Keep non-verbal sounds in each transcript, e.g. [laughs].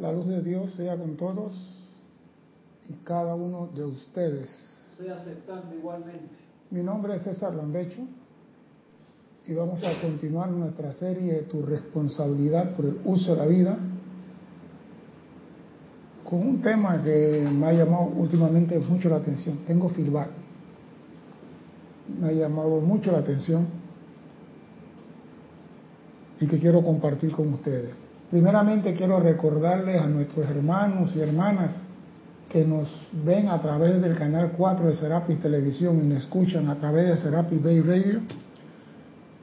La luz de Dios sea con todos y cada uno de ustedes. Estoy aceptando igualmente. Mi nombre es César Landecho y vamos a continuar nuestra serie Tu responsabilidad por el uso de la vida con un tema que me ha llamado últimamente mucho la atención. Tengo feedback. Me ha llamado mucho la atención y que quiero compartir con ustedes. Primeramente quiero recordarles a nuestros hermanos y hermanas que nos ven a través del canal 4 de Serapis Televisión y nos escuchan a través de Serapis Bay Radio,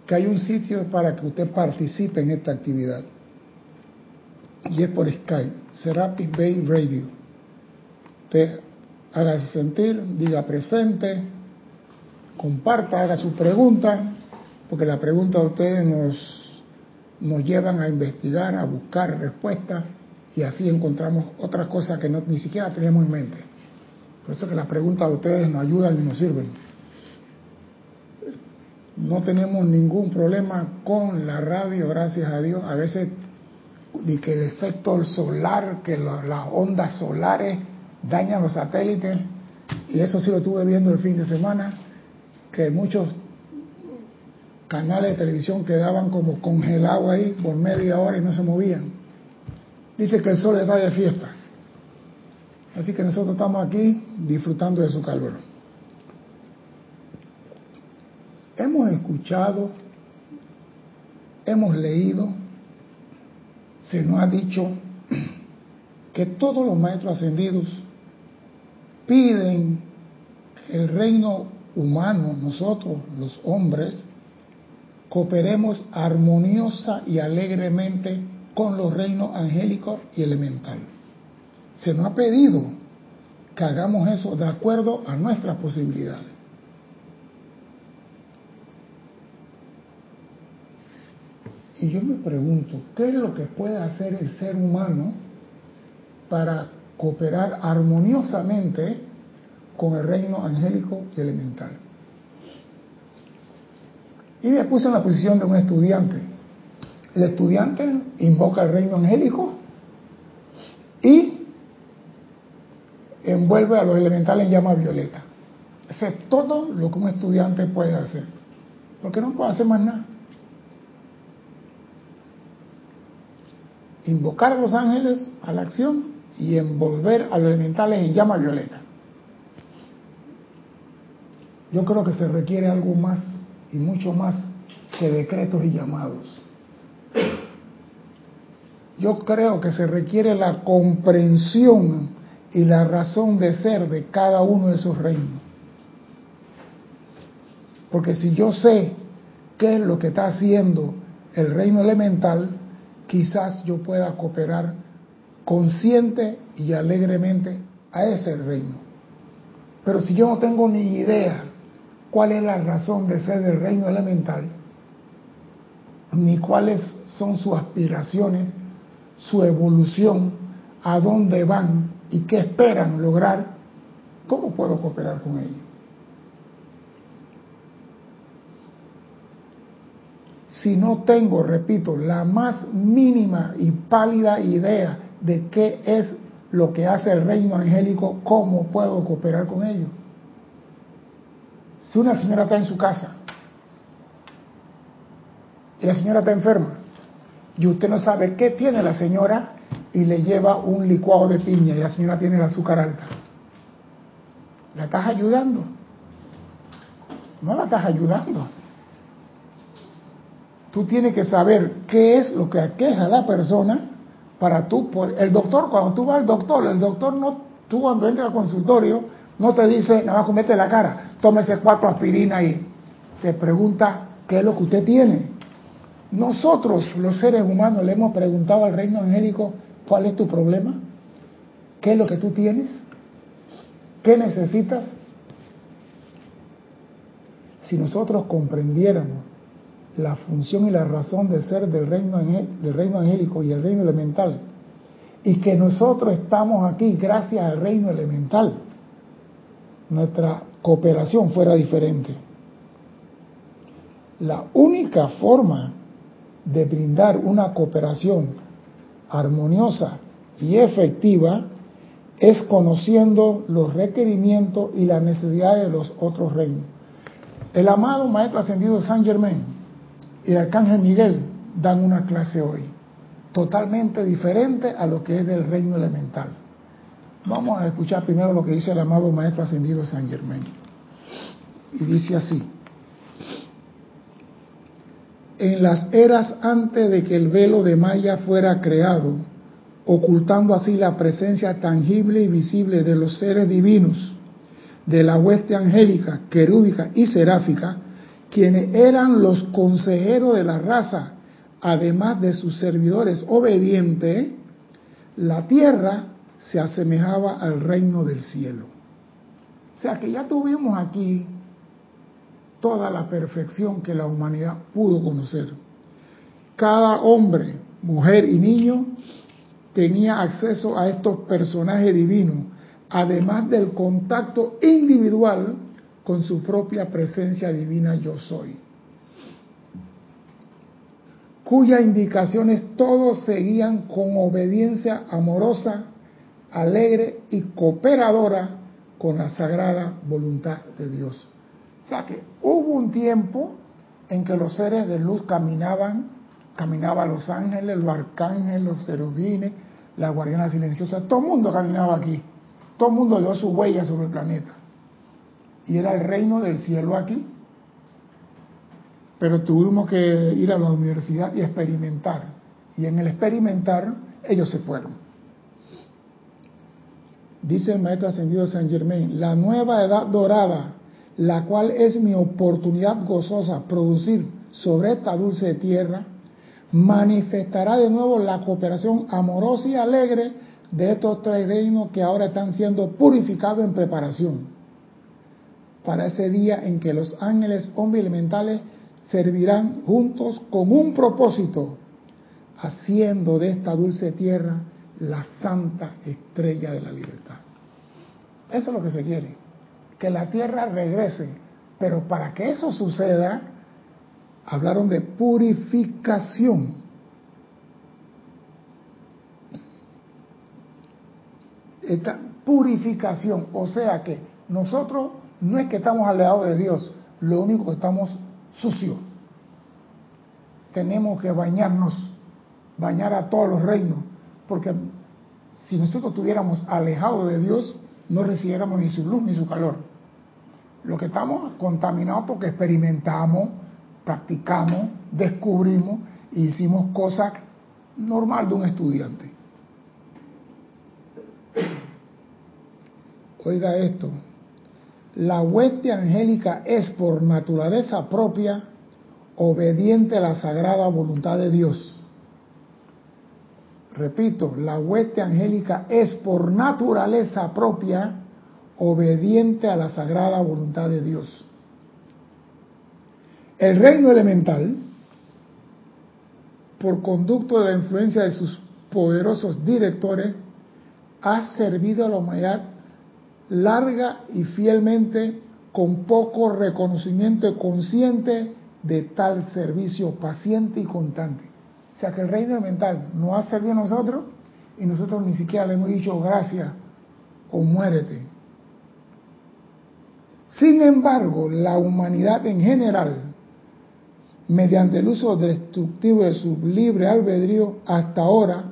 que hay un sitio para que usted participe en esta actividad. Y es por Skype, Serapis Bay Radio. Usted hágase sentir, diga presente, comparta, haga su pregunta, porque la pregunta de ustedes nos nos llevan a investigar, a buscar respuestas y así encontramos otras cosas que ni siquiera tenemos en mente. Por eso que las preguntas de ustedes nos ayudan y nos sirven. No tenemos ningún problema con la radio, gracias a Dios. A veces, ni que el efecto solar, que las ondas solares dañan los satélites, y eso sí lo estuve viendo el fin de semana, que muchos canales de televisión quedaban como congelados ahí por media hora y no se movían. Dice que el sol está de fiesta. Así que nosotros estamos aquí disfrutando de su calor. Hemos escuchado, hemos leído, se nos ha dicho [clears throat] que todos los maestros ascendidos piden que el reino humano, nosotros los hombres, cooperemos armoniosa y alegremente con los reinos angélicos y elementales. Se nos ha pedido que hagamos eso de acuerdo a nuestras posibilidades. Y yo me pregunto, ¿qué es lo que puede hacer el ser humano para cooperar armoniosamente con el reino angélico y elemental? Y me puse en la posición de un estudiante. El estudiante invoca el reino angélico y envuelve a los elementales en llama violeta. Ese es todo lo que un estudiante puede hacer. Porque no puede hacer más nada. Invocar a los ángeles a la acción y envolver a los elementales en llama violeta. Yo creo que se requiere algo más y mucho más que decretos y llamados. Yo creo que se requiere la comprensión y la razón de ser de cada uno de esos reinos. Porque si yo sé qué es lo que está haciendo el reino elemental, quizás yo pueda cooperar consciente y alegremente a ese reino. Pero si yo no tengo ni idea cuál es la razón de ser del reino elemental, ni cuáles son sus aspiraciones, su evolución, a dónde van y qué esperan lograr, ¿cómo puedo cooperar con ellos? Si no tengo, repito, la más mínima y pálida idea de qué es lo que hace el reino angélico, ¿cómo puedo cooperar con ellos? Si una señora está en su casa y la señora está enferma y usted no sabe qué tiene la señora y le lleva un licuado de piña y la señora tiene el azúcar alta. ¿La estás ayudando? No la estás ayudando. Tú tienes que saber qué es lo que aqueja a la persona para tú El doctor, cuando tú vas al doctor, el doctor no, tú cuando entras al consultorio, no te dice, nada más comete la cara tómese cuatro aspirinas y te pregunta qué es lo que usted tiene. Nosotros, los seres humanos, le hemos preguntado al reino angélico, ¿cuál es tu problema? ¿Qué es lo que tú tienes? ¿Qué necesitas? Si nosotros comprendiéramos la función y la razón de ser del reino, del reino angélico y el reino elemental, y que nosotros estamos aquí gracias al reino elemental, nuestra cooperación fuera diferente. La única forma de brindar una cooperación armoniosa y efectiva es conociendo los requerimientos y las necesidades de los otros reinos. El amado Maestro Ascendido San Germain y el Arcángel Miguel dan una clase hoy, totalmente diferente a lo que es del reino elemental. Vamos a escuchar primero lo que dice el amado Maestro Ascendido San Germain. Y dice así en las eras antes de que el velo de Maya fuera creado, ocultando así la presencia tangible y visible de los seres divinos, de la hueste angélica, querúbica y seráfica, quienes eran los consejeros de la raza, además de sus servidores obedientes, la tierra se asemejaba al reino del cielo. O sea que ya tuvimos aquí toda la perfección que la humanidad pudo conocer. Cada hombre, mujer y niño tenía acceso a estos personajes divinos, además del contacto individual con su propia presencia divina yo soy, cuyas indicaciones todos seguían con obediencia amorosa, alegre y cooperadora con la sagrada voluntad de Dios sea que hubo un tiempo en que los seres de luz caminaban, caminaban los ángeles, los arcángeles, los serubines, la guardiana silenciosa, todo el mundo caminaba aquí, todo el mundo dio su huella sobre el planeta. Y era el reino del cielo aquí. Pero tuvimos que ir a la universidad y experimentar. Y en el experimentar, ellos se fueron. Dice el maestro ascendido San Germain, la nueva edad dorada la cual es mi oportunidad gozosa producir sobre esta dulce tierra, manifestará de nuevo la cooperación amorosa y alegre de estos tres reinos que ahora están siendo purificados en preparación para ese día en que los ángeles hombres elementales servirán juntos con un propósito, haciendo de esta dulce tierra la santa estrella de la libertad. Eso es lo que se quiere que la tierra regrese. Pero para que eso suceda, hablaron de purificación. Esta purificación, o sea que nosotros no es que estamos alejados de Dios, lo único que estamos sucios. Tenemos que bañarnos, bañar a todos los reinos, porque si nosotros estuviéramos alejados de Dios, no recibiéramos ni su luz ni su calor. Lo que estamos contaminados porque experimentamos, practicamos, descubrimos y hicimos cosas normal de un estudiante. Oiga esto, la hueste angélica es por naturaleza propia obediente a la sagrada voluntad de Dios. Repito, la hueste angélica es por naturaleza propia obediente a la sagrada voluntad de Dios. El reino elemental, por conducto de la influencia de sus poderosos directores, ha servido a la humanidad larga y fielmente con poco reconocimiento consciente de tal servicio paciente y constante. O sea que el reino elemental no ha servido a nosotros y nosotros ni siquiera le hemos dicho gracias o muérete. Sin embargo, la humanidad en general, mediante el uso destructivo de su libre albedrío hasta ahora,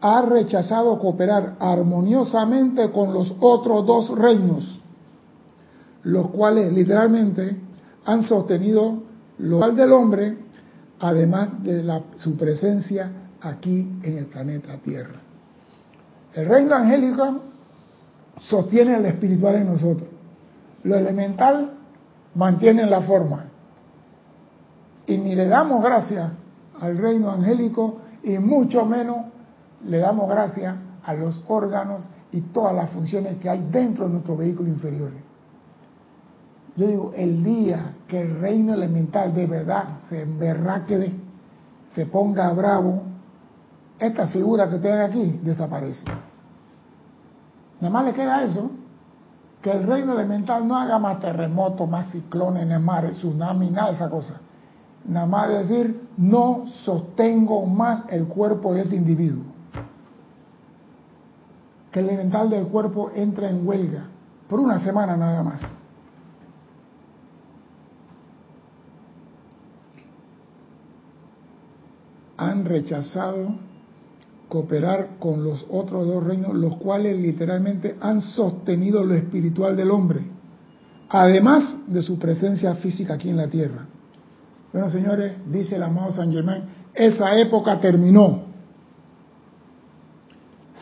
ha rechazado cooperar armoniosamente con los otros dos reinos, los cuales literalmente han sostenido lo cual del hombre, además de su presencia aquí en el planeta Tierra. El reino angélico sostiene el espiritual en nosotros. Lo elemental mantiene la forma. Y ni le damos gracias al reino angélico y mucho menos le damos gracias a los órganos y todas las funciones que hay dentro de nuestro vehículo inferior. Yo digo, el día que el reino elemental de verdad se emberraque, se ponga bravo, esta figura que tienen aquí desaparece. Nada más le queda eso que el reino elemental no haga más terremotos, más ciclones en el mar, tsunami, nada de esa cosa. Nada más decir, no sostengo más el cuerpo de este individuo. que el elemental del cuerpo entra en huelga por una semana nada más. Han rechazado cooperar con los otros dos reinos, los cuales literalmente han sostenido lo espiritual del hombre, además de su presencia física aquí en la tierra. Bueno, señores, dice el amado San Germain, esa época terminó.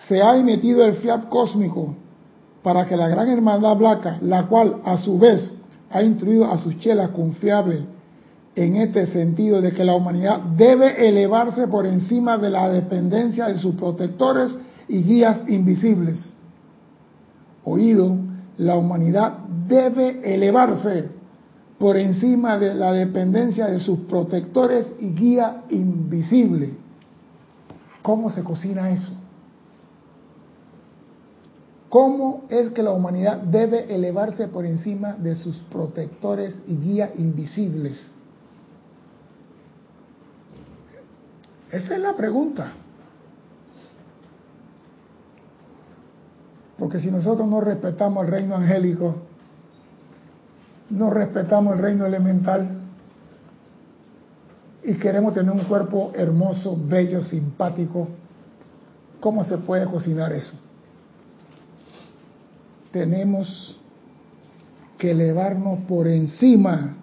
Se ha emitido el fiat cósmico para que la gran hermandad blanca, la cual a su vez ha instruido a sus chelas confiables en este sentido de que la humanidad debe elevarse por encima de la dependencia de sus protectores y guías invisibles. Oído, la humanidad debe elevarse por encima de la dependencia de sus protectores y guía invisible. ¿Cómo se cocina eso? ¿Cómo es que la humanidad debe elevarse por encima de sus protectores y guía invisibles? Esa es la pregunta. Porque si nosotros no respetamos el reino angélico, no respetamos el reino elemental y queremos tener un cuerpo hermoso, bello, simpático, ¿cómo se puede cocinar eso? Tenemos que elevarnos por encima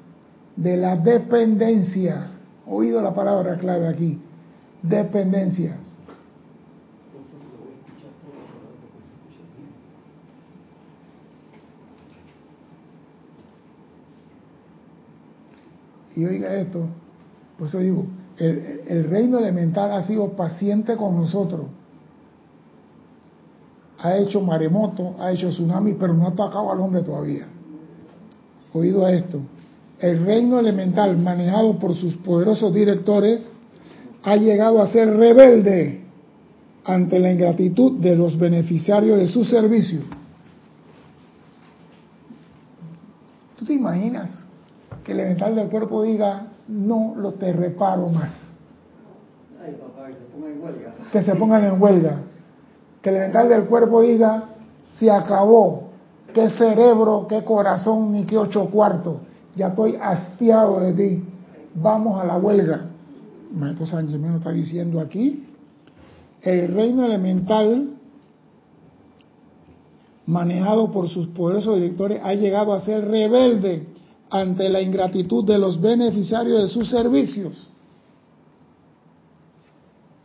de la dependencia. Oído la palabra clave aquí, dependencia. Y oiga esto, pues eso digo, el, el, reino elemental ha sido paciente con nosotros. Ha hecho maremoto, ha hecho tsunami, pero no ha atacado al hombre todavía. Oído a esto. El reino elemental, manejado por sus poderosos directores, ha llegado a ser rebelde ante la ingratitud de los beneficiarios de su servicio. ¿Tú te imaginas que el elemental del cuerpo diga, no lo te reparo más? Ay, papá, que se pongan en huelga. Que se pongan en huelga. Que el elemental del cuerpo diga, se acabó, qué cerebro, qué corazón, ni qué ocho cuartos, ya estoy hastiado de ti, vamos a la huelga. Maestro San Germán está diciendo aquí, el reino elemental manejado por sus poderosos directores ha llegado a ser rebelde ante la ingratitud de los beneficiarios de sus servicios.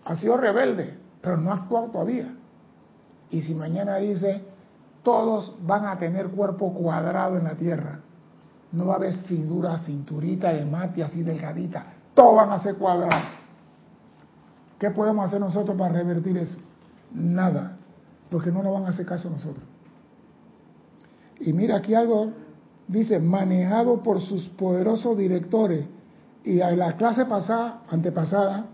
Ha sido rebelde, pero no ha actuado todavía. Y si mañana dice, todos van a tener cuerpo cuadrado en la tierra, no va a haber figura, cinturita de mate así delgadita, todos van a ser cuadrados. ¿Qué podemos hacer nosotros para revertir eso? Nada, porque no nos van a hacer caso a nosotros. Y mira aquí algo, dice, manejado por sus poderosos directores. Y en la clase pasada, antepasada,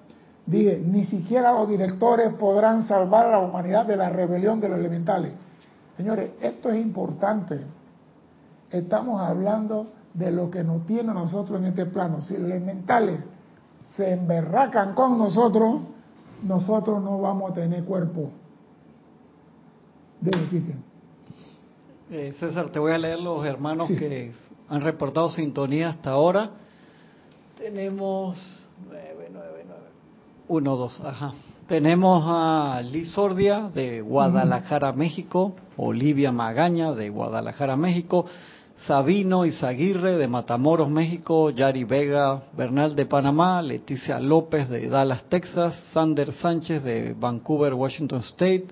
dije, ni siquiera los directores podrán salvar a la humanidad de la rebelión de los elementales. Señores, esto es importante. Estamos hablando de lo que nos tiene a nosotros en este plano. Si los elementales se emberracan con nosotros, nosotros no vamos a tener cuerpo. Debe, eh, César, te voy a leer los hermanos sí. que han reportado sintonía hasta ahora. Tenemos 9, 9, 9. 1, 2, ajá. Tenemos a Liz Ordia de Guadalajara, México, Olivia Magaña de Guadalajara, México, Sabino Izaguirre de Matamoros, México, Yari Vega Bernal de Panamá, Leticia López de Dallas, Texas, Sander Sánchez de Vancouver, Washington State,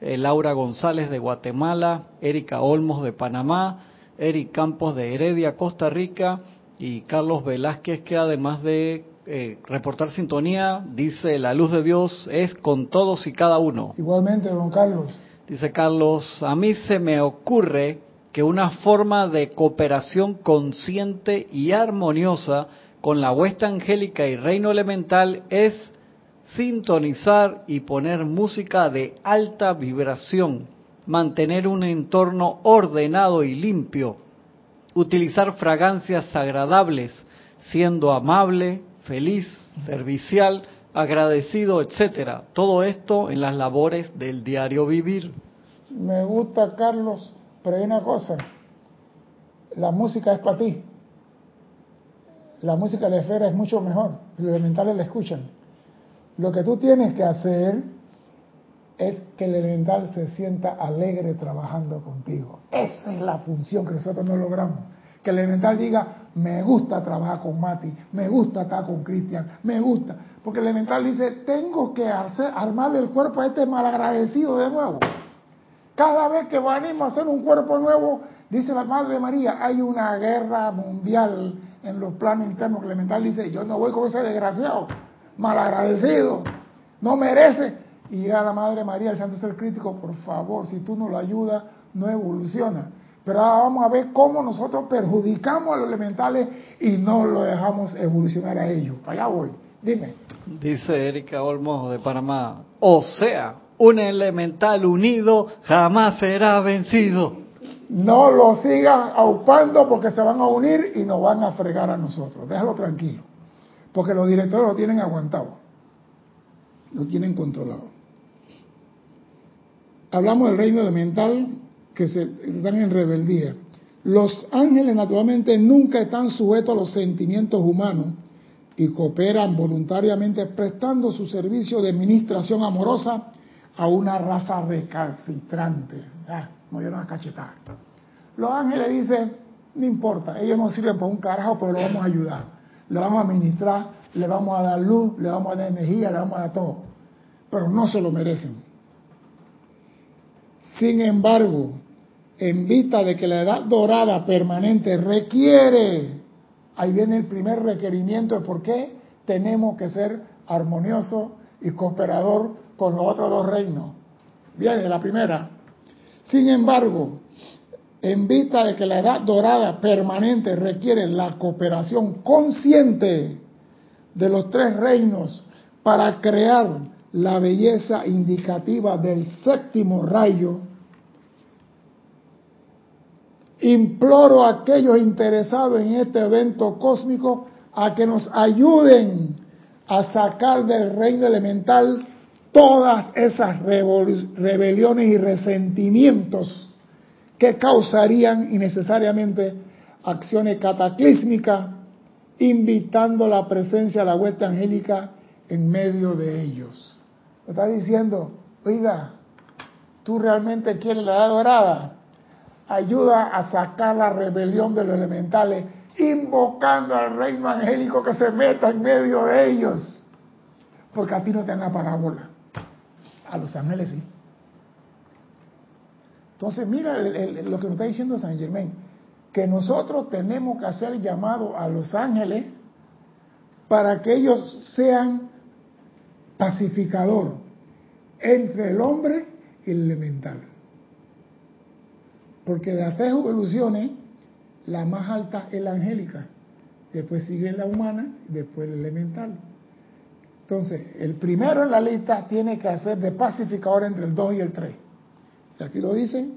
eh, Laura González de Guatemala, Erika Olmos de Panamá, Eric Campos de Heredia, Costa Rica y Carlos Velázquez que además de eh, reportar sintonía, dice la luz de Dios es con todos y cada uno. Igualmente, don Carlos. Dice Carlos, a mí se me ocurre que una forma de cooperación consciente y armoniosa con la huesta angélica y reino elemental es sintonizar y poner música de alta vibración, mantener un entorno ordenado y limpio, utilizar fragancias agradables, siendo amable, feliz, servicial, agradecido, etcétera. Todo esto en las labores del diario vivir. me gusta Carlos, pero hay una cosa, la música es para ti. La música de la esfera es mucho mejor, los elementales la escuchan. Lo que tú tienes que hacer es que el elemental se sienta alegre trabajando contigo. Esa es la función que nosotros no logramos. Que el elemental diga, me gusta trabajar con Mati, me gusta estar con Cristian, me gusta. Porque el elemental dice, tengo que hacer, armarle el cuerpo a este malagradecido de nuevo. Cada vez que venimos a hacer un cuerpo nuevo, dice la Madre María, hay una guerra mundial en los planes internos. Elemental dice, yo no voy con ese desgraciado, malagradecido, no merece y llega la Madre María, el Santo Ser Crítico, por favor, si tú no lo ayudas, no evoluciona. Pero ahora vamos a ver cómo nosotros perjudicamos a los elementales y no lo dejamos evolucionar a ellos. Allá voy, dime. Dice Erika Olmos de Panamá, o sea, un elemental unido jamás será vencido. No lo sigan aupando porque se van a unir y nos van a fregar a nosotros. Déjalo tranquilo, porque los directores lo tienen aguantado, lo tienen controlado hablamos del reino elemental que se están en rebeldía. Los ángeles naturalmente nunca están sujetos a los sentimientos humanos y cooperan voluntariamente prestando su servicio de administración amorosa a una raza recalcitrante. Ah, no vieron a cachetar. Los ángeles dicen, no importa, ellos no sirven por un carajo, pero lo vamos a ayudar. Le vamos a administrar, le vamos a dar luz, le vamos a dar energía, le vamos a dar todo. Pero no se lo merecen. Sin embargo, en vista de que la edad dorada permanente requiere, ahí viene el primer requerimiento de por qué tenemos que ser armonioso y cooperador con los otros dos reinos. Viene la primera. Sin embargo, en vista de que la edad dorada permanente requiere la cooperación consciente de los tres reinos para crear la belleza indicativa del séptimo rayo, imploro a aquellos interesados en este evento cósmico a que nos ayuden a sacar del reino elemental todas esas rebeliones y resentimientos que causarían innecesariamente acciones cataclísmicas, invitando la presencia de la huesta angélica en medio de ellos. Está diciendo, oiga, ¿tú realmente quieres la edad dorada? ayuda a sacar la rebelión de los elementales, invocando al reino angélico que se meta en medio de ellos. Porque a ti no te dan la parábola. A los ángeles sí. Entonces, mira lo que nos está diciendo San Germán, que nosotros tenemos que hacer llamado a los ángeles para que ellos sean pacificador entre el hombre y el elemental. Porque de las tres evoluciones, la más alta es la angélica, después sigue la humana, después la elemental. Entonces, el primero en la lista tiene que hacer de pacificador entre el 2 y el 3. Y aquí lo dicen.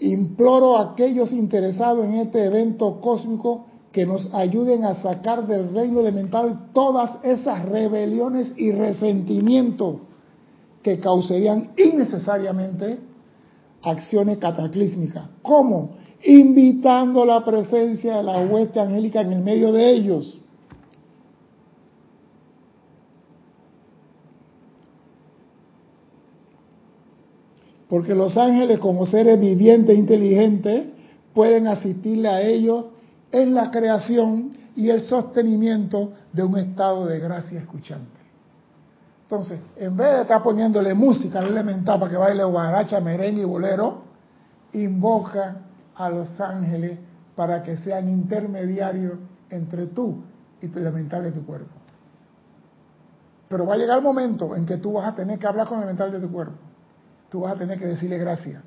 Imploro a aquellos interesados en este evento cósmico que nos ayuden a sacar del reino elemental todas esas rebeliones y resentimientos que causarían innecesariamente acciones cataclísmicas. ¿Cómo? Invitando la presencia de la hueste angélica en el medio de ellos. Porque los ángeles como seres vivientes e inteligentes pueden asistirle a ellos en la creación y el sostenimiento de un estado de gracia escuchante. Entonces, en vez de estar poniéndole música al elemental para que baile guaracha, merengue y bolero, invoca a los ángeles para que sean intermediarios entre tú y tu elemental de tu cuerpo. Pero va a llegar el momento en que tú vas a tener que hablar con el elemental de tu cuerpo. Tú vas a tener que decirle gracias.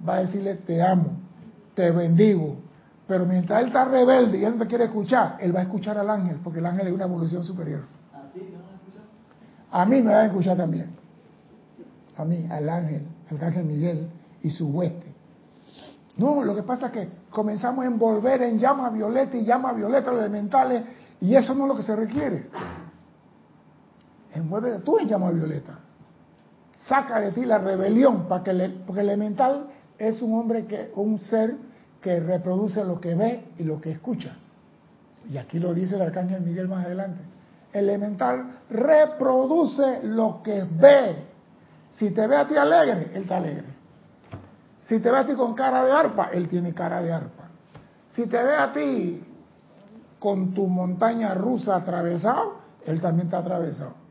Vas a decirle te amo, te bendigo. Pero mientras él está rebelde y él no te quiere escuchar, él va a escuchar al ángel, porque el ángel es una evolución superior. A mí me va a escuchar también. A mí, al ángel, al ángel Miguel y su hueste. No, lo que pasa es que comenzamos a envolver en llama violeta y llama violeta elementales y eso no es lo que se requiere. Envuelve tú en llama violeta. Saca de ti la rebelión, que porque elemental es un hombre que, un ser que reproduce lo que ve y lo que escucha. Y aquí lo dice el arcángel Miguel más adelante. Elemental reproduce lo que ve. Si te ve a ti alegre, él está alegre. Si te ve a ti con cara de arpa, él tiene cara de arpa. Si te ve a ti con tu montaña rusa atravesado, él también está atravesado.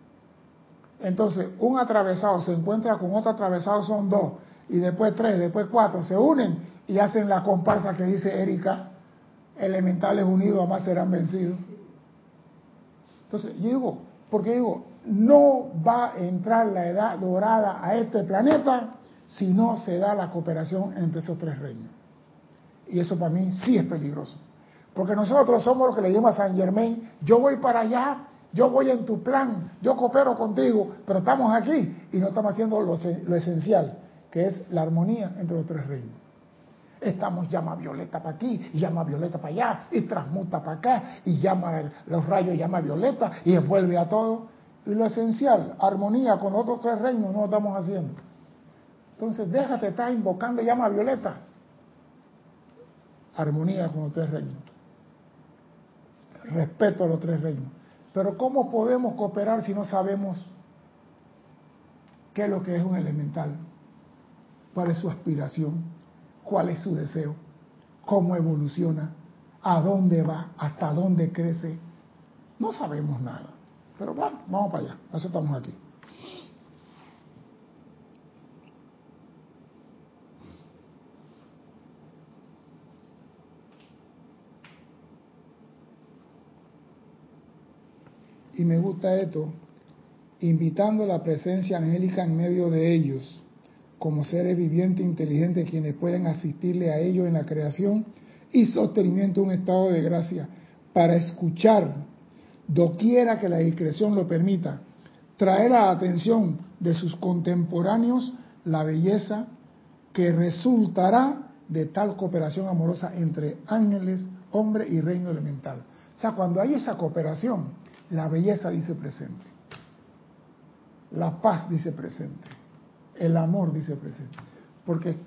Entonces, un atravesado se encuentra con otro atravesado, son dos, y después tres, después cuatro, se unen y hacen la comparsa que dice Erika, elementales unidos jamás serán vencidos. Entonces, yo digo, porque digo, no va a entrar la edad dorada a este planeta si no se da la cooperación entre esos tres reinos. Y eso para mí sí es peligroso. Porque nosotros somos los que le decimos a San Germain, yo voy para allá, yo voy en tu plan, yo coopero contigo, pero estamos aquí y no estamos haciendo lo, esencial, que es la armonía entre los tres reinos. Estamos llama violeta para aquí, y llama violeta para allá, y transmuta para acá, y llama los rayos, llama violeta, y envuelve a todo. Y lo esencial, armonía con otros tres reinos, no lo estamos haciendo. Entonces déjate estar invocando llama violeta. Armonía con los tres reinos respeto a los tres reinos. Pero ¿cómo podemos cooperar si no sabemos qué es lo que es un elemental? ¿Cuál es su aspiración? ¿Cuál es su deseo? ¿Cómo evoluciona? ¿A dónde va? ¿Hasta dónde crece? No sabemos nada. Pero bueno, vamos para allá. Nosotros estamos aquí. Y me gusta esto, invitando la presencia angélica en medio de ellos, como seres vivientes e inteligentes quienes pueden asistirle a ellos en la creación y sostenimiento de un estado de gracia, para escuchar, doquiera que la discreción lo permita, traer a la atención de sus contemporáneos la belleza que resultará de tal cooperación amorosa entre ángeles, hombre y reino elemental. O sea, cuando hay esa cooperación, la belleza dice presente. La paz dice presente. El amor dice presente. Porque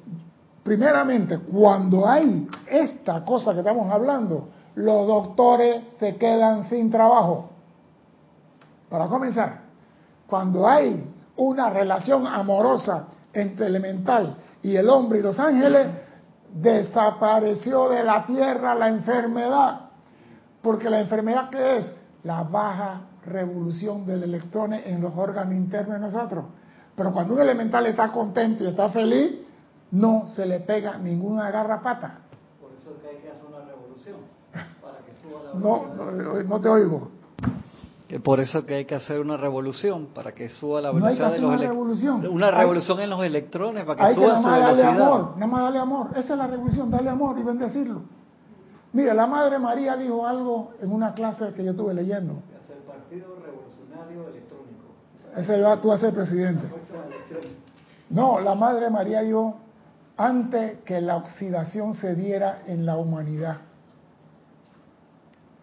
primeramente, cuando hay esta cosa que estamos hablando, los doctores se quedan sin trabajo. Para comenzar, cuando hay una relación amorosa entre elemental y el hombre y los ángeles, desapareció de la tierra la enfermedad. Porque la enfermedad que es la baja revolución del electrón en los órganos internos de nosotros. Pero cuando un elemental está contento y está feliz, no se le pega ninguna garrapata. Por eso es que hay que hacer una revolución, para que suba la No, no, te oigo. Que por eso que hay que hacer una revolución, para que suba la velocidad de los una revolución. Una revolución en los electrones, para que suba su velocidad. Darle amor, nada más darle amor. Esa es la revolución, darle amor y bendecirlo. Mira, la Madre María dijo algo en una clase que yo estuve leyendo. el Partido Revolucionario Electrónico. Ese va tú a ser presidente. No, la Madre María dijo, antes que la oxidación se diera en la humanidad,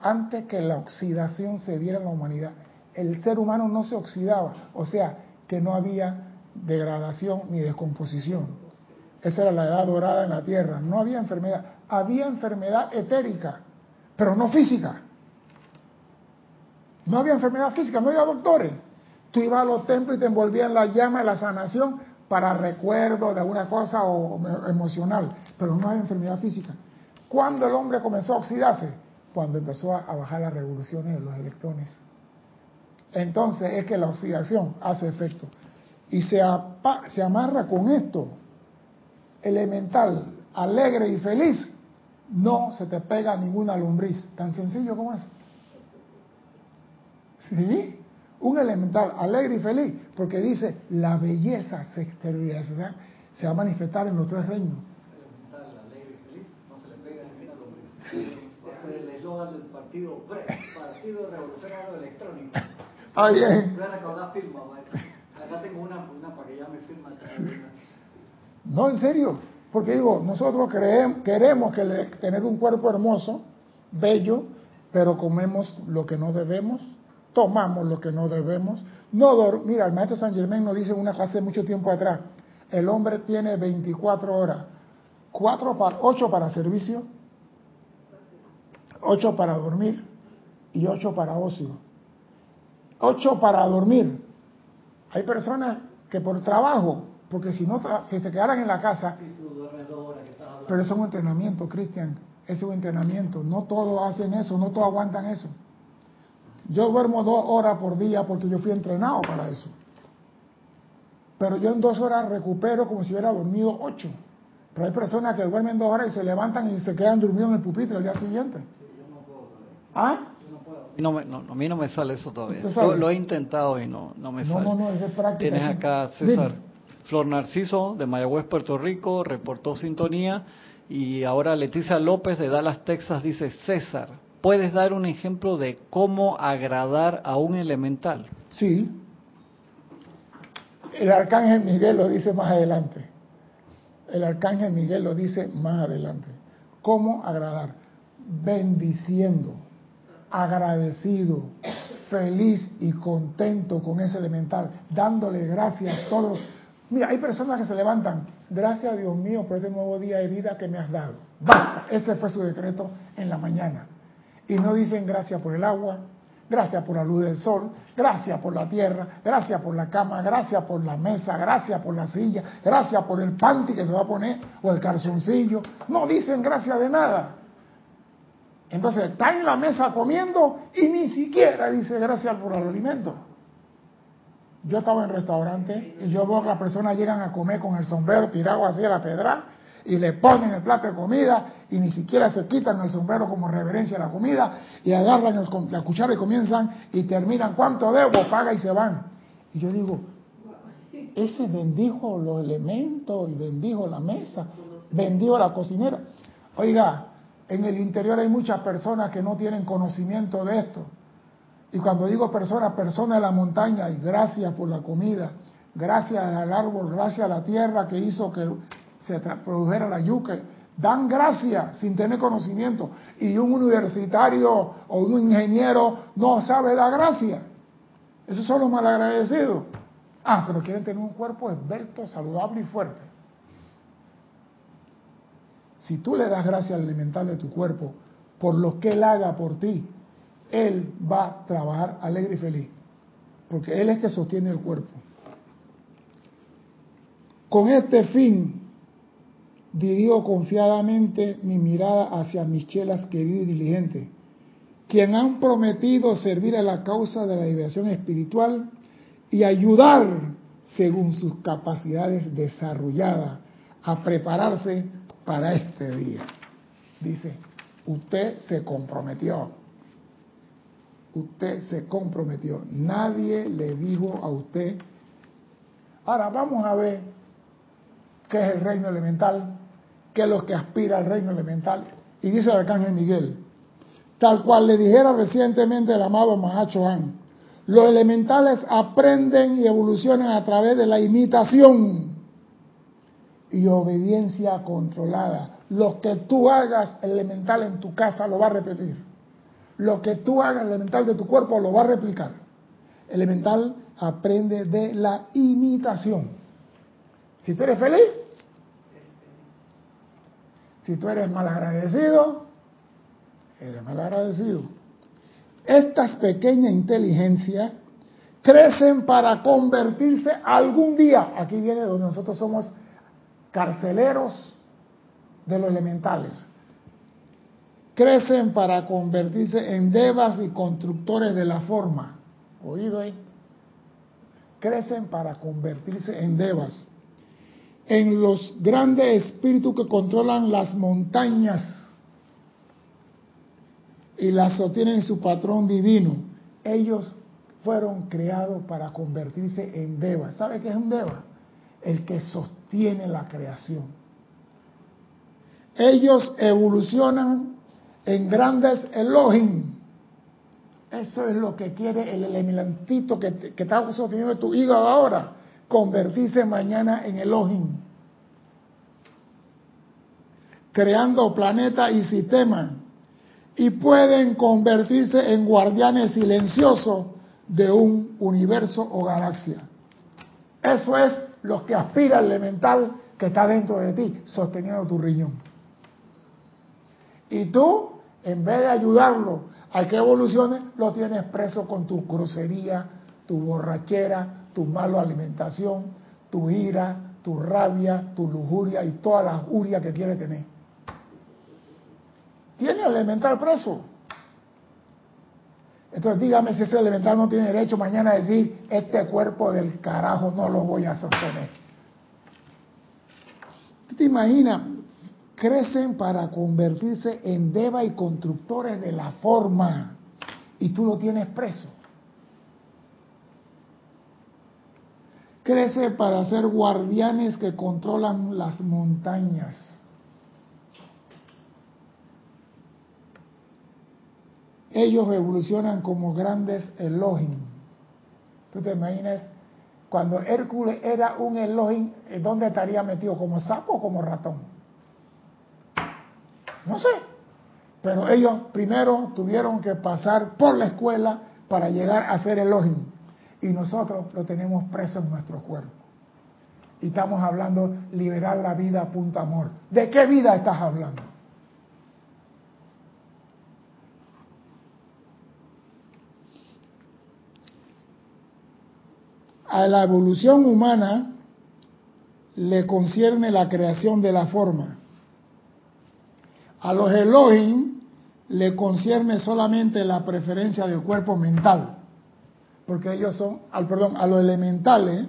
antes que la oxidación se diera en la humanidad, el ser humano no se oxidaba, o sea, que no había degradación ni descomposición. Esa era la edad dorada en la Tierra, no había enfermedad había enfermedad etérica, pero no física. No había enfermedad física, no había doctores. Tú ibas a los templos y te envolvían la llama de la sanación para recuerdo de alguna cosa o emocional, pero no había enfermedad física. ¿Cuándo el hombre comenzó a oxidarse? Cuando empezó a bajar las revoluciones de los electrones. Entonces es que la oxidación hace efecto. Y se, se amarra con esto, elemental, alegre y feliz, no se te pega ninguna lombriz. Tan sencillo como eso. ¿Sí? Un elemental alegre y feliz, porque dice, la belleza se exterioriza, se va a manifestar en los tres reinos. Elemental, alegre y feliz, no se le pega ninguna lombriz. Sí. es el eslogan del partido Partido Revolucionario Electrónico. Ah, bien. Voy a recordar firma, Acá tengo una, una para que ya me firma. No, en serio. Porque digo, nosotros creemos, queremos que tener un cuerpo hermoso, bello, pero comemos lo que no debemos, tomamos lo que no debemos. No Mira, el maestro San Germán nos dice una clase mucho tiempo atrás, el hombre tiene 24 horas, 4 para, 8 para servicio, 8 para dormir y 8 para ocio. 8 para dormir. Hay personas que por trabajo, porque si no si se quedaran en la casa, pero eso es un entrenamiento, Cristian, es un entrenamiento. No todos hacen eso, no todos aguantan eso. Yo duermo dos horas por día porque yo fui entrenado para eso. Pero yo en dos horas recupero como si hubiera dormido ocho. Pero hay personas que duermen dos horas y se levantan y se quedan durmiendo en el pupitre el día siguiente. ¿Ah? No, a mí no me sale eso todavía. Lo, he intentado y no, no me sale. No, no, es práctica. Tienes acá, César. Flor Narciso, de Mayagüez, Puerto Rico, reportó sintonía. Y ahora Leticia López, de Dallas, Texas, dice, César, ¿puedes dar un ejemplo de cómo agradar a un elemental? Sí. El arcángel Miguel lo dice más adelante. El arcángel Miguel lo dice más adelante. ¿Cómo agradar? Bendiciendo agradecido, feliz y contento con ese elemental, dándole gracias a todos. Mira, hay personas que se levantan, gracias a Dios mío por este nuevo día de vida que me has dado. Basta, ese fue su decreto en la mañana. Y no dicen gracias por el agua, gracias por la luz del sol, gracias por la tierra, gracias por la cama, gracias por la mesa, gracias por la silla, gracias por el panty que se va a poner o el calzoncillo. No dicen gracias de nada. Entonces está en la mesa comiendo y ni siquiera dice gracias por el alimento. Yo estaba en restaurante y yo veo que las personas llegan a comer con el sombrero tirado así a la pedra y le ponen el plato de comida y ni siquiera se quitan el sombrero como reverencia a la comida y agarran la cuchara y comienzan y terminan, ¿cuánto debo? Paga y se van. Y yo digo, ese bendijo los elementos y bendijo la mesa, bendijo la cocinera. Oiga, en el interior hay muchas personas que no tienen conocimiento de esto. Y cuando digo personas, personas de la montaña, y gracias por la comida, gracias al árbol, gracias a la tierra que hizo que se produjera la yuca, dan gracias sin tener conocimiento. Y un universitario o un ingeniero no sabe dar gracias. Esos son los malagradecidos. Ah, pero quieren tener un cuerpo esbelto, saludable y fuerte. Si tú le das gracias al elemental de tu cuerpo por lo que él haga por ti, él va a trabajar alegre y feliz, porque él es que sostiene el cuerpo. Con este fin, dirijo confiadamente mi mirada hacia mis chelas queridos y diligentes, quien han prometido servir a la causa de la liberación espiritual y ayudar, según sus capacidades desarrolladas, a prepararse para este día. Dice, usted se comprometió. Usted se comprometió. Nadie le dijo a usted. Ahora vamos a ver qué es el reino elemental, qué es lo que aspira al reino elemental. Y dice el arcángel Miguel, tal cual le dijera recientemente el amado Mahacho los elementales aprenden y evolucionan a través de la imitación y obediencia controlada. Lo que tú hagas elemental en tu casa lo va a repetir. Lo que tú hagas elemental de tu cuerpo lo va a replicar. Elemental aprende de la imitación. Si tú eres feliz, si tú eres mal agradecido, eres mal agradecido. Estas pequeñas inteligencias crecen para convertirse algún día, aquí viene donde nosotros somos carceleros de los elementales. Crecen para convertirse en devas y constructores de la forma. ¿Oído ahí? Crecen para convertirse en devas. En los grandes espíritus que controlan las montañas y las sostienen en su patrón divino. Ellos fueron creados para convertirse en devas. ¿Sabe qué es un deva? El que sostiene tiene la creación. Ellos evolucionan en grandes Elohim. Eso es lo que quiere el elementito que, que está sosteniendo tu hígado ahora, convertirse mañana en Elohim. Creando planetas y sistemas. Y pueden convertirse en guardianes silenciosos de un universo o galaxia. Eso es lo que aspira el elemental que está dentro de ti, sosteniendo tu riñón. Y tú, en vez de ayudarlo a que evolucione, lo tienes preso con tu crucería, tu borrachera, tu mala alimentación, tu ira, tu rabia, tu lujuria y toda la furia que quiere tener. Tiene elemental preso. Entonces dígame si ese elemental no tiene derecho mañana a decir, este cuerpo del carajo no lo voy a sostener. ¿Tú te imaginas? Crecen para convertirse en deva y constructores de la forma y tú lo tienes preso. Crece para ser guardianes que controlan las montañas. Ellos evolucionan como grandes Elohim. ¿Tú te imaginas? Cuando Hércules era un Elohim, ¿dónde estaría metido? ¿Como sapo o como ratón? No sé. Pero ellos primero tuvieron que pasar por la escuela para llegar a ser Elohim y nosotros lo tenemos preso en nuestro cuerpo. Y estamos hablando liberar la vida punto amor. ¿De qué vida estás hablando? A la evolución humana le concierne la creación de la forma. A los Elohim le concierne solamente la preferencia del cuerpo mental porque ellos son, al perdón, a los elementales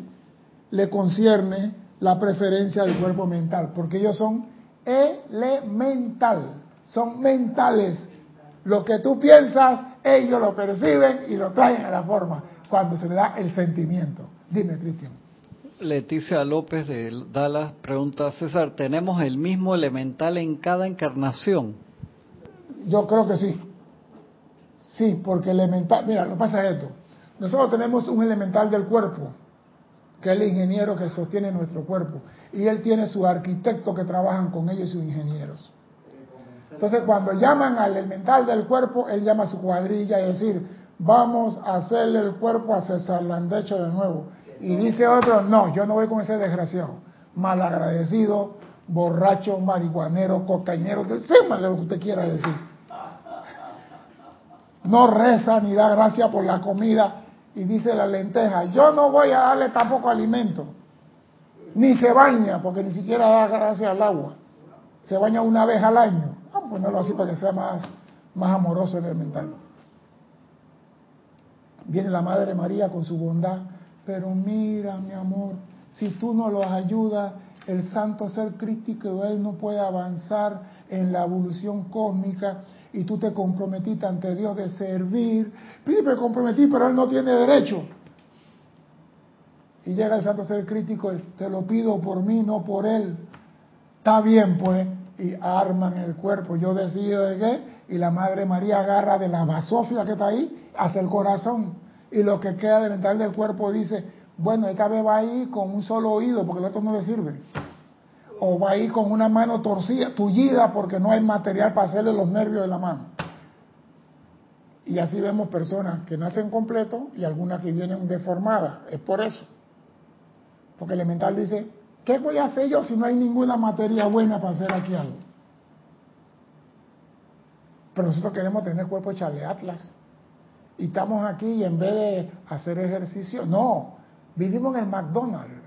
le concierne la preferencia del cuerpo mental, porque ellos son elemental, son mentales. Lo que tú piensas, ellos lo perciben y lo traen a la forma cuando se le da el sentimiento. Dime, Cristian. Leticia López de Dallas pregunta, César, ¿tenemos el mismo elemental en cada encarnación? Yo creo que sí. Sí, porque elemental, mira, lo pasa es esto. Nosotros tenemos un elemental del cuerpo, que es el ingeniero que sostiene nuestro cuerpo. Y él tiene su arquitecto que trabajan con ellos y sus ingenieros. Entonces, cuando llaman al elemental del cuerpo, él llama a su cuadrilla y decir, vamos a hacerle el cuerpo a César Landecho de nuevo. Y dice otro, no, yo no voy con ese desgraciado, malagradecido, borracho, marihuanero, cocañero, decímale lo que usted quiera decir. No reza ni da gracia por la comida y dice la lenteja, yo no voy a darle tampoco alimento, ni se baña, porque ni siquiera da gracia al agua, se baña una vez al año, vamos a ponerlo así para que sea más, más amoroso el elemental. Viene la Madre María con su bondad, pero mira mi amor, si tú no los ayudas, el santo ser crítico, él no puede avanzar en la evolución cósmica y tú te comprometiste ante Dios de servir. Pide, me comprometí, pero él no tiene derecho. Y llega el santo ser crítico, te lo pido por mí, no por él. Está bien, pues, y arman el cuerpo. Yo decido de qué, y la Madre María agarra de la basofia que está ahí hacia el corazón. Y lo que queda elemental del cuerpo dice, bueno, esta vez va ahí con un solo oído, porque el otro no le sirve o va a ir con una mano torcida, tullida, porque no hay material para hacerle los nervios de la mano. Y así vemos personas que nacen completo y algunas que vienen deformadas. Es por eso. Porque el elemental dice, ¿qué voy a hacer yo si no hay ninguna materia buena para hacer aquí algo? Pero nosotros queremos tener cuerpo echarle atlas. Y estamos aquí y en vez de hacer ejercicio, no, vivimos en el McDonald's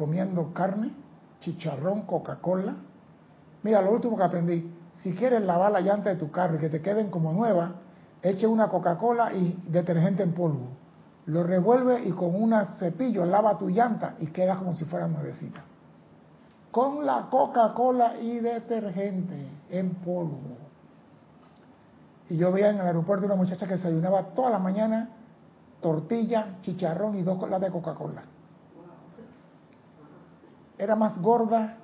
comiendo carne, chicharrón, Coca-Cola. Mira, lo último que aprendí, si quieres lavar la llanta de tu carro y que te queden como nueva, eche una Coca-Cola y detergente en polvo. Lo revuelve y con un cepillo lava tu llanta y queda como si fuera nuevecita. Con la Coca-Cola y detergente en polvo. Y yo veía en el aeropuerto una muchacha que desayunaba toda la mañana tortilla, chicharrón y dos colas de Coca-Cola era más gorda.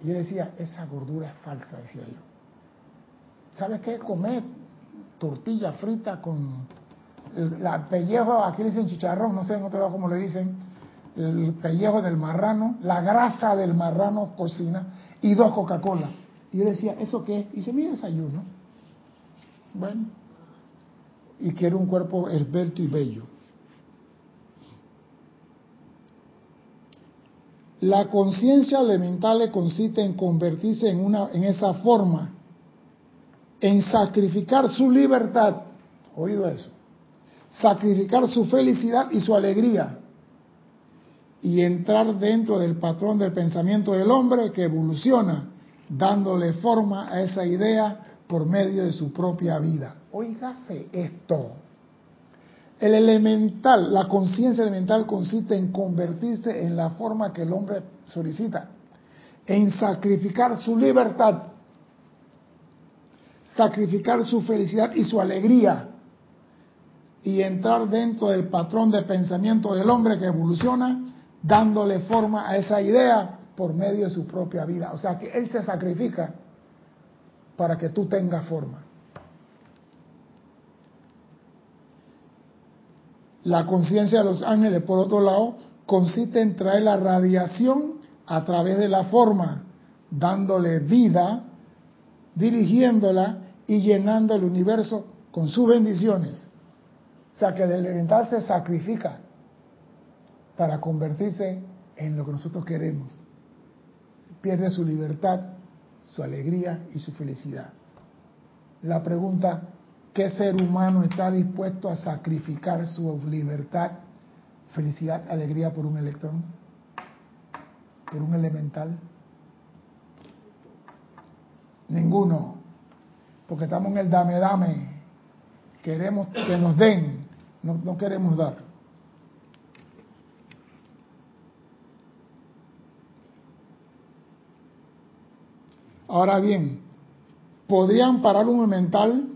Y yo decía, esa gordura es falsa, decía yo. ¿Sabes qué? Comer tortilla frita con el, pellejo, aquí le dicen chicharrón, no sé en otro lado cómo le dicen, el pellejo del marrano, la grasa del marrano cocina y dos Coca-Cola. Y yo decía, ¿eso qué? Y dice, mi desayuno. Bueno, y quiere un cuerpo esbelto y bello. La conciencia elemental consiste en convertirse en, una, en esa forma, en sacrificar su libertad, oído eso, sacrificar su felicidad y su alegría. Y entrar dentro del patrón del pensamiento del hombre que evoluciona, dándole forma a esa idea por medio de su propia vida. Óigase esto. El elemental, la conciencia elemental consiste en convertirse en la forma que el hombre solicita, en sacrificar su libertad, sacrificar su felicidad y su alegría y entrar dentro del patrón de pensamiento del hombre que evoluciona, dándole forma a esa idea por medio de su propia vida. O sea que él se sacrifica para que tú tengas forma. La conciencia de los ángeles, por otro lado, consiste en traer la radiación a través de la forma, dándole vida, dirigiéndola y llenando el universo con sus bendiciones. O sea que el elemental se sacrifica para convertirse en lo que nosotros queremos. Pierde su libertad, su alegría y su felicidad. La pregunta, ¿qué ser humano está dispuesto a sacrificar su libertad, felicidad, alegría por un electrón? ¿Por un elemental? Ninguno. Porque estamos en el dame, dame. Queremos que nos den, no, no queremos dar. Ahora bien, podrían parar un mental,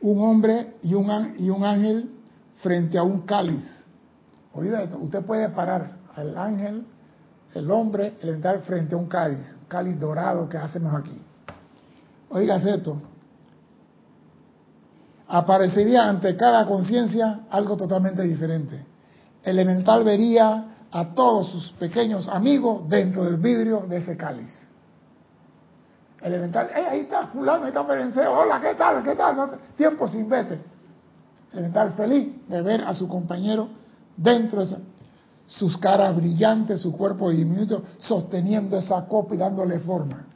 un hombre y un, y un ángel frente a un cáliz. Oiga, usted puede parar al ángel, el hombre, el mental frente a un cáliz, cáliz dorado que hacemos aquí. Oiga esto. Aparecería ante cada conciencia algo totalmente diferente. El elemental vería a todos sus pequeños amigos dentro del vidrio de ese cáliz elemental, ahí está fulano, ahí está Ferenceo, hola, ¿qué tal? ¿Qué tal? tiempo sin vete. Elemental feliz de ver a su compañero dentro de sus caras brillantes, su cuerpo diminuto, sosteniendo esa copa y dándole forma.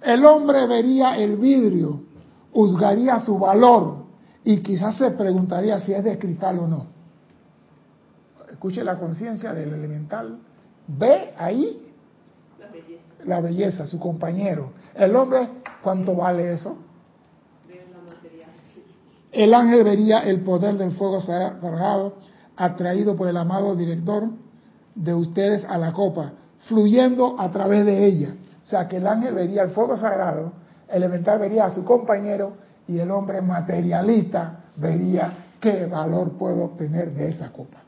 El hombre vería el vidrio, juzgaría su valor y quizás se preguntaría si es de cristal o no. Escuche la conciencia del elemental. Ve ahí la belleza, su compañero. El hombre, ¿cuánto vale eso? El ángel vería el poder del fuego sagrado atraído por el amado director de ustedes a la copa, fluyendo a través de ella. O sea que el ángel vería el fuego sagrado, el elemental vería a su compañero y el hombre materialista vería qué valor puedo obtener de esa copa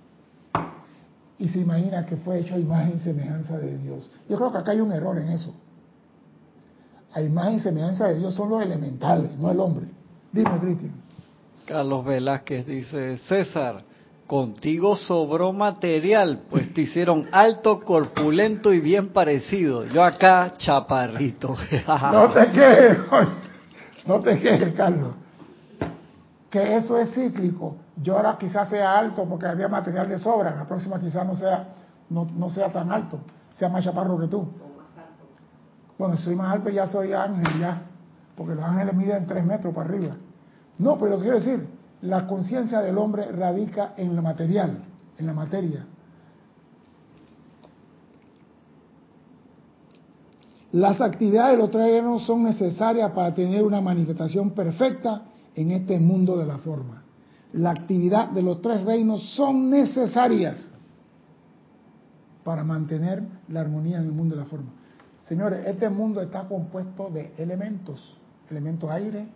y se imagina que fue hecho a imagen y semejanza de Dios. Yo creo que acá hay un error en eso. A imagen y semejanza de Dios son los elementales, no el hombre. Dime, Cristian. Carlos Velázquez dice, César, contigo sobró material, pues te hicieron alto, corpulento y bien parecido. Yo acá, chaparrito. [laughs] no te quejes, [laughs] no te quejes, Carlos. Que eso es cíclico yo ahora quizás sea alto porque había material de sobra, la próxima quizás no sea, no, sea tan alto, sea más chaparro que tú. Bueno, si soy más alto ya soy ángel ya, porque los ángeles miden tres metros para arriba. No, pero quiero decir, la conciencia del hombre radica en lo material, en la materia. Las actividades de los tres son necesarias para tener una manifestación perfecta en este mundo de la forma la actividad de los tres reinos son necesarias para mantener la armonía en el mundo de la forma. Señores, este mundo está compuesto de elementos, elementos aire,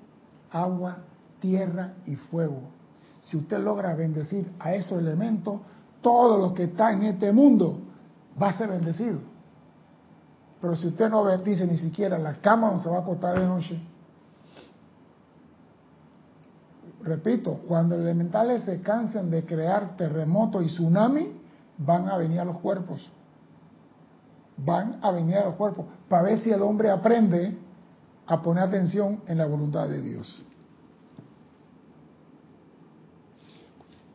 agua, tierra y fuego. Si usted logra bendecir a esos elementos, todo lo que está en este mundo va a ser bendecido. Pero si usted no bendice ni siquiera la cama donde se va a acostar de noche, repito, cuando los elementales se cansen de crear terremotos y tsunami, van a venir a los cuerpos. Van a venir a los cuerpos para ver si el hombre aprende a poner atención en la voluntad de Dios.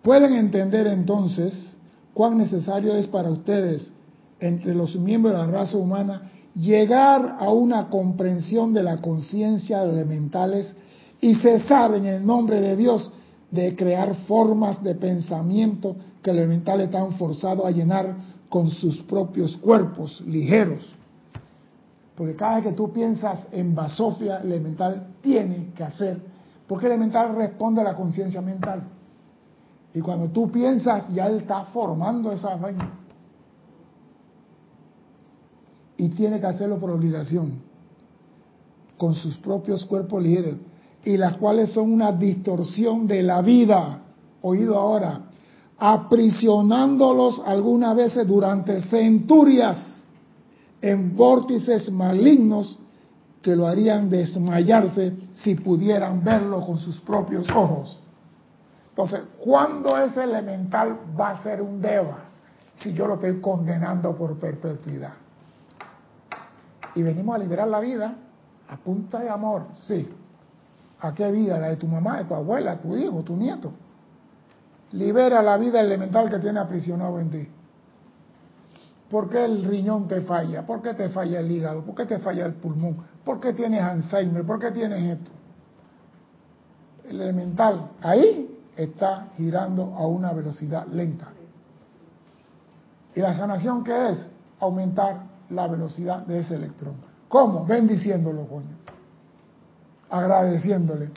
Pueden entender entonces cuán necesario es para ustedes, entre los miembros de la raza humana, llegar a una comprensión de la conciencia de elementales y cesar en el nombre de Dios de crear formas de pensamiento que los elementales están forzados a llenar con sus propios cuerpos ligeros. Porque cada vez que tú piensas en basofia, elemental tiene que hacer, porque elemental responde a la conciencia mental. Y cuando tú piensas, ya él está formando esa vaina. Y tiene que hacerlo por obligación, con sus propios cuerpos ligeros, y las cuales son una distorsión de la vida. Oído ahora, aprisionándolos algunas veces durante centurias en vórtices malignos que lo harían desmayarse si pudieran verlo con sus propios ojos. Entonces, ¿cuándo ese elemental va a ser un deva? Si yo lo estoy condenando por perpetuidad. Y venimos a liberar la vida a punta de amor, sí. ¿A qué vida? La de tu mamá, de tu abuela, tu hijo, tu nieto. Libera la vida elemental que tiene aprisionado en ti. ¿Por qué el riñón te falla? ¿Por qué te falla el hígado? ¿Por qué te falla el pulmón? ¿Por qué tienes Alzheimer? ¿Por qué tienes esto? El elemental ahí está girando a una velocidad lenta. ¿Y la sanación qué es? Aumentar la velocidad de ese electrón. ¿Cómo? Bendiciéndolo, coño. Agradeciéndole.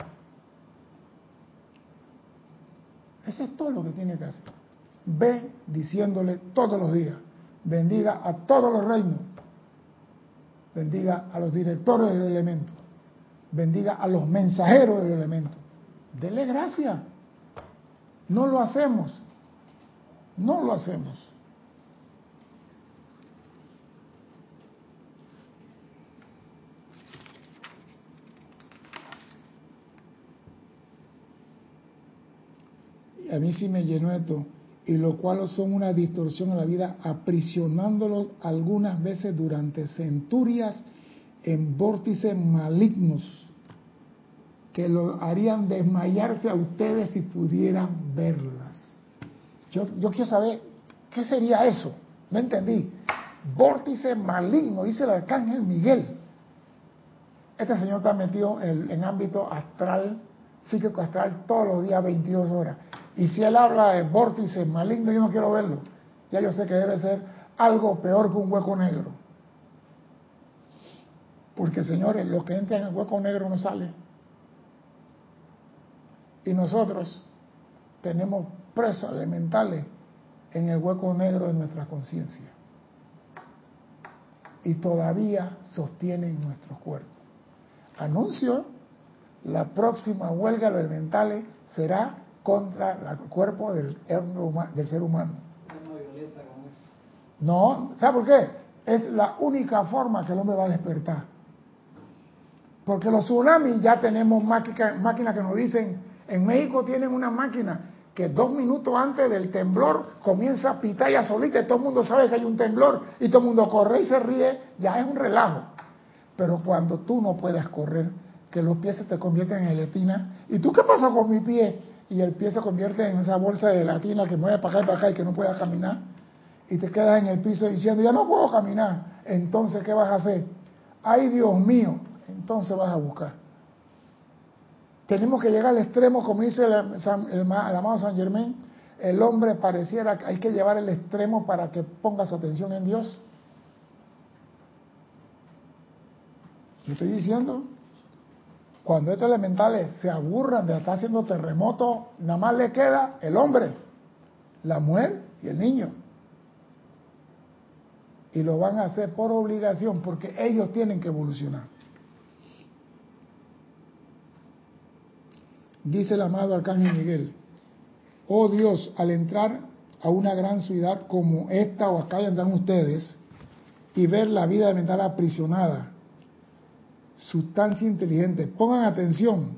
Ese es todo lo que tiene que hacer. Ve diciéndole todos los días. Bendiga a todos los reinos. Bendiga a los directores del elemento. Bendiga a los mensajeros del elemento. Dele gracias. No lo hacemos. No lo hacemos. A mí sí me llenó esto, y lo cual son una distorsión a la vida, aprisionándolos algunas veces durante centurias en vórtices malignos que lo harían desmayarse a ustedes si pudieran verlas. Yo, quiero saber, ¿qué sería eso? No entendí. Vórtice maligno, dice el arcángel Miguel. Este señor está metido en, en ámbito astral, psíquico astral, todos los días, 22 horas. Y si él habla de vórtices malignos, yo no quiero verlo. Ya yo sé que debe ser algo peor que un hueco negro. Porque, señores, lo que entra en el hueco negro no sale. Y nosotros tenemos presos elementales en el hueco negro de nuestra conciencia. Y todavía sostienen nuestros cuerpos. Anuncio, la próxima huelga de elementales será contra el cuerpo del, del ser humano. No, ¿sabe por qué? Es la única forma que el hombre va a despertar. Porque los tsunamis ya tenemos máquinas que nos dicen, en México tienen una máquina que dos minutos antes del temblor comienza a pitar ya solita y todo el mundo sabe que hay un temblor y todo el mundo corre y se ríe, ya es un relajo. Pero cuando tú no puedes correr, que los pies se te convierten en gelatina, ¿y tú qué pasa con mi pie? Y el pie se convierte en esa bolsa de latina que mueve para acá y para acá y que no pueda caminar, y te quedas en el piso diciendo, ya no puedo caminar, entonces, ¿qué vas a hacer? Ay, Dios mío, entonces vas a buscar. Tenemos que llegar al extremo, como dice el, amado San Germán, el hombre pareciera que hay que llevar el extremo para que ponga su atención en Dios. ¿Qué estoy diciendo? Cuando estos elementales se aburran de estar haciendo terremotos, nada más le queda el hombre, la mujer y el niño. Y lo van a hacer por obligación, porque ellos tienen que evolucionar. Dice el amado Arcángel Miguel, oh Dios, al entrar a una gran ciudad como esta o acá andan ustedes y ver la vida mental aprisionada, sustancia inteligente. Pongan atención,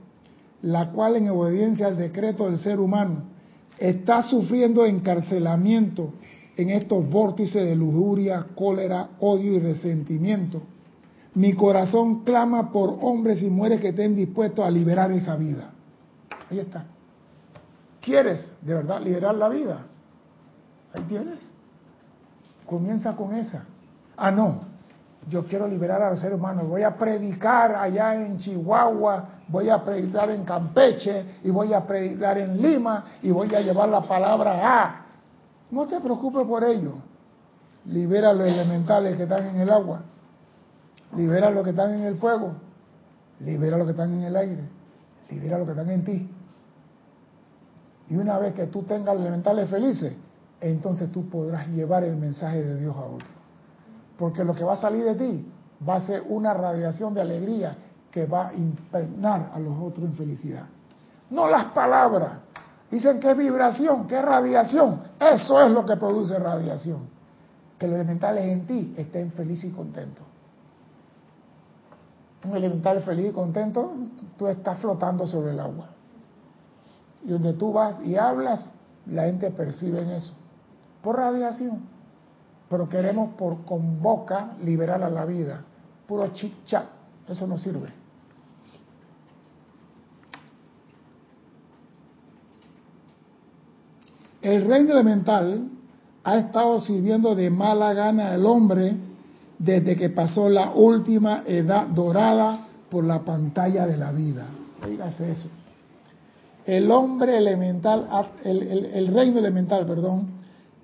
la cual en obediencia al decreto del ser humano está sufriendo encarcelamiento en estos vórtices de lujuria, cólera, odio y resentimiento. Mi corazón clama por hombres y mujeres que estén dispuestos a liberar esa vida. Ahí está. ¿Quieres de verdad liberar la vida? Ahí tienes. Comienza con esa. Ah, no. Yo quiero liberar a los seres humanos. Voy a predicar allá en Chihuahua, voy a predicar en Campeche y voy a predicar en Lima y voy a llevar la palabra a. No te preocupes por ello. Libera los elementales que están en el agua. Libera los que están en el fuego. Libera los que están en el aire. Libera los que están en ti. Y una vez que tú tengas los elementales felices, entonces tú podrás llevar el mensaje de Dios a otro. Porque lo que va a salir de ti va a ser una radiación de alegría que va a impregnar a los otros en felicidad. No las palabras. Dicen que vibración, que radiación. Eso es lo que produce radiación. Que los elementales en ti estén felices y contentos. Un elemental feliz y contento, tú estás flotando sobre el agua. Y donde tú vas y hablas, la gente percibe en eso por radiación, pero queremos por con boca liberar a la vida, puro chicha, eso no sirve. El reino elemental ha estado sirviendo de mala gana al hombre desde que pasó la última edad dorada por la pantalla de la vida. Dígase eso. El hombre elemental, el, el reino elemental, perdón,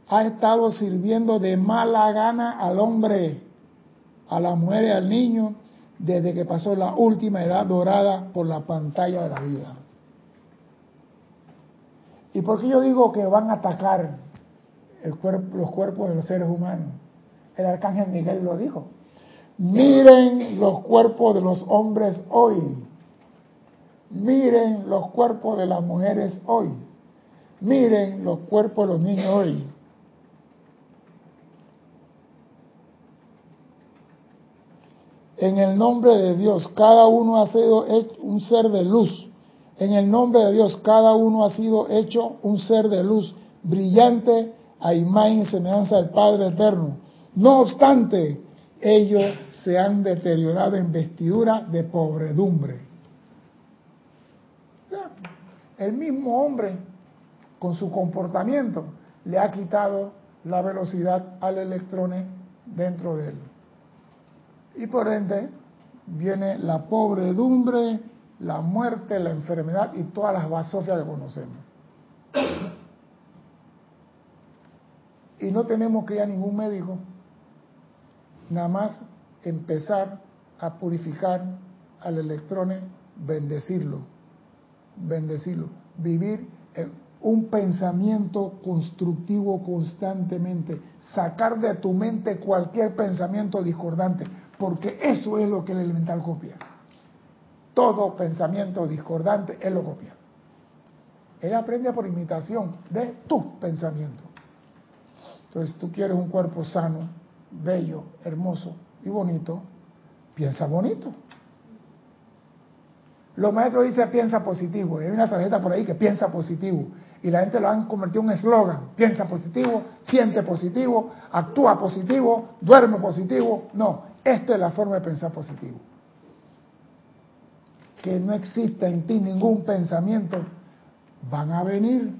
ha estado sirviendo de mala gana al hombre, a la mujer y al niño, desde que pasó la última edad dorada por la pantalla de la vida. ¿Y por qué yo digo que van a atacar el cuerpo, los cuerpos de los seres humanos? El arcángel Miguel lo dijo. Miren los cuerpos de los hombres hoy. Miren los cuerpos de las mujeres hoy. Miren los cuerpos de los niños hoy. En el nombre de Dios, cada uno ha sido un ser de luz. En el nombre de Dios, cada uno ha sido hecho un ser de luz, brillante a imagen y semejanza del Padre Eterno. No obstante, ellos se han deteriorado en vestidura de pobredumbre. El mismo hombre, con su comportamiento, le ha quitado la velocidad al electrón dentro de él. Y por ende viene la pobredumbre, la muerte, la enfermedad y todas las basofias que conocemos. Y no tenemos que ir a ningún médico, nada más empezar a purificar al electrón, bendecirlo, bendecirlo, vivir un pensamiento constructivo constantemente, sacar de tu mente cualquier pensamiento discordante, porque eso es lo que el elemental copia. Todo pensamiento discordante, él lo copia. Él aprende por imitación de tu pensamiento. Entonces, tú quieres un cuerpo sano, bello, hermoso y bonito, piensa bonito. Los maestros dicen piensa positivo. Hay una tarjeta por ahí que piensa positivo. Y la gente lo han convertido en un eslogan. Piensa positivo, siente positivo, actúa positivo, duerme positivo. No, esta es la forma de pensar positivo. Que no exista en ti ningún pensamiento. Van a venir,